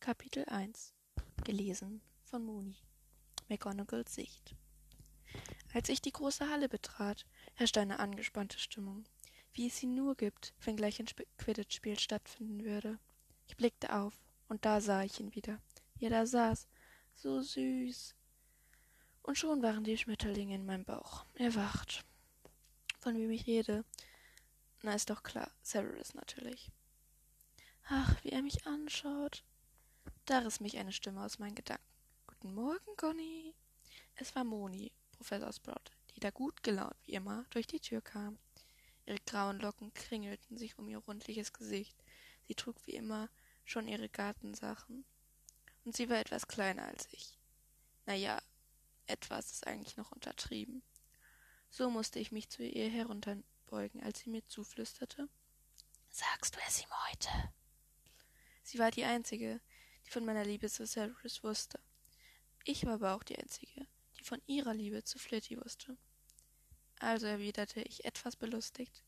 Kapitel 1 Gelesen von Mooni McGonagalls Sicht Als ich die große Halle betrat, herrschte eine angespannte Stimmung, wie es sie nur gibt, wenn gleich ein Quidditch-Spiel stattfinden würde. Ich blickte auf, und da sah ich ihn wieder, wie er da saß, so süß. Und schon waren die Schmetterlinge in meinem Bauch erwacht. Von wem ich rede? Na, ist doch klar, Severus natürlich. Ach, wie er mich anschaut. Da riss mich eine Stimme aus meinen Gedanken. Guten Morgen, Conny. Es war Moni, Professor Sprout, die da gut gelaunt wie immer durch die Tür kam. Ihre grauen Locken kringelten sich um ihr rundliches Gesicht. Sie trug wie immer schon ihre Gartensachen. Und sie war etwas kleiner als ich. Na ja, etwas ist eigentlich noch untertrieben. So musste ich mich zu ihr herunterbeugen, als sie mir zuflüsterte. Sagst du es ihm heute? Sie war die Einzige, von meiner Liebe zu Cyrus wusste. Ich war aber auch die Einzige, die von ihrer Liebe zu Flitty wusste. Also erwiderte ich etwas belustigt.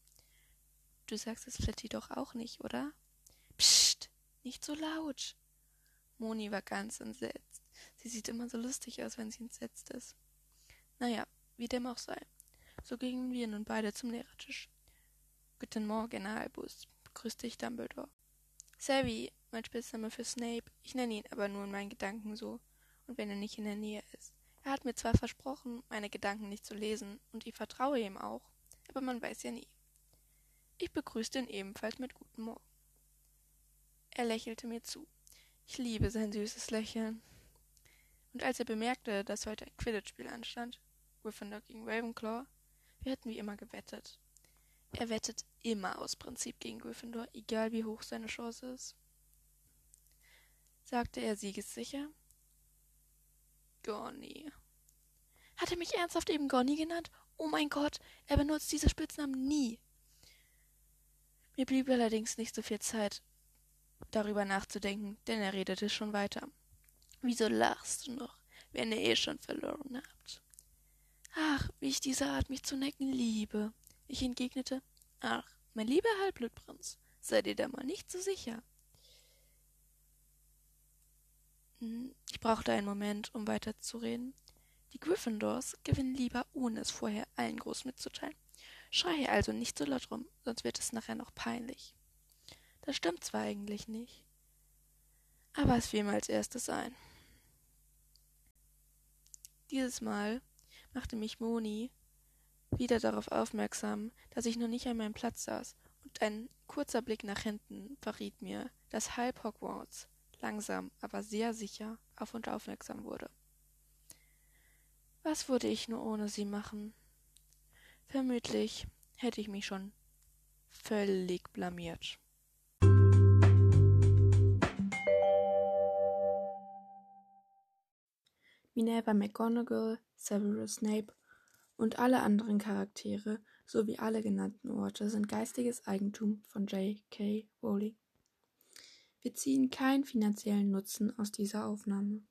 Du sagst es Flitty doch auch nicht, oder? Psst, nicht so laut. Moni war ganz entsetzt. Sie sieht immer so lustig aus, wenn sie entsetzt ist. Naja, wie dem auch sei. So gingen wir nun beide zum Lehrertisch. Guten Morgen, Albus, begrüßte ich Dumbledore. Savvy, mein Spitzname für Snape. Ich nenne ihn aber nur in meinen Gedanken so. Und wenn er nicht in der Nähe ist. Er hat mir zwar versprochen, meine Gedanken nicht zu lesen, und ich vertraue ihm auch, aber man weiß ja nie. Ich begrüßte ihn ebenfalls mit Guten Morgen. Er lächelte mir zu. Ich liebe sein süßes Lächeln. Und als er bemerkte, dass heute ein Quidditch-Spiel anstand, Gryffindor gegen Ravenclaw, wir hatten wie immer gewettet. Er wettet immer aus Prinzip gegen Gryffindor, egal wie hoch seine Chance ist sagte er siegessicher. Gonny. Hat er mich ernsthaft eben Gonny genannt? Oh mein Gott, er benutzt diese Spitznamen nie. Mir blieb allerdings nicht so viel Zeit, darüber nachzudenken, denn er redete schon weiter. Wieso lachst du noch, wenn ihr eh schon verloren habt? Ach, wie ich diese Art, mich zu necken, liebe. Ich entgegnete, ach, mein lieber Halbblutprinz, sei dir da mal nicht so sicher. Ich brauchte einen Moment, um weiterzureden. Die Gryffindors gewinnen lieber, ohne es vorher allen groß mitzuteilen. Schreie also nicht so laut rum, sonst wird es nachher noch peinlich. Das stimmt zwar eigentlich nicht, aber es fiel mir als erstes ein. Dieses Mal machte mich Moni wieder darauf aufmerksam, dass ich noch nicht an meinem Platz saß, und ein kurzer Blick nach hinten verriet mir, dass halb Hogwarts langsam, aber sehr sicher auf und aufmerksam wurde. Was würde ich nur ohne sie machen? Vermutlich hätte ich mich schon völlig blamiert. Minerva McGonagall, Severus Snape und alle anderen Charaktere sowie alle genannten Orte sind geistiges Eigentum von J.K. Rowling. Wir ziehen keinen finanziellen Nutzen aus dieser Aufnahme.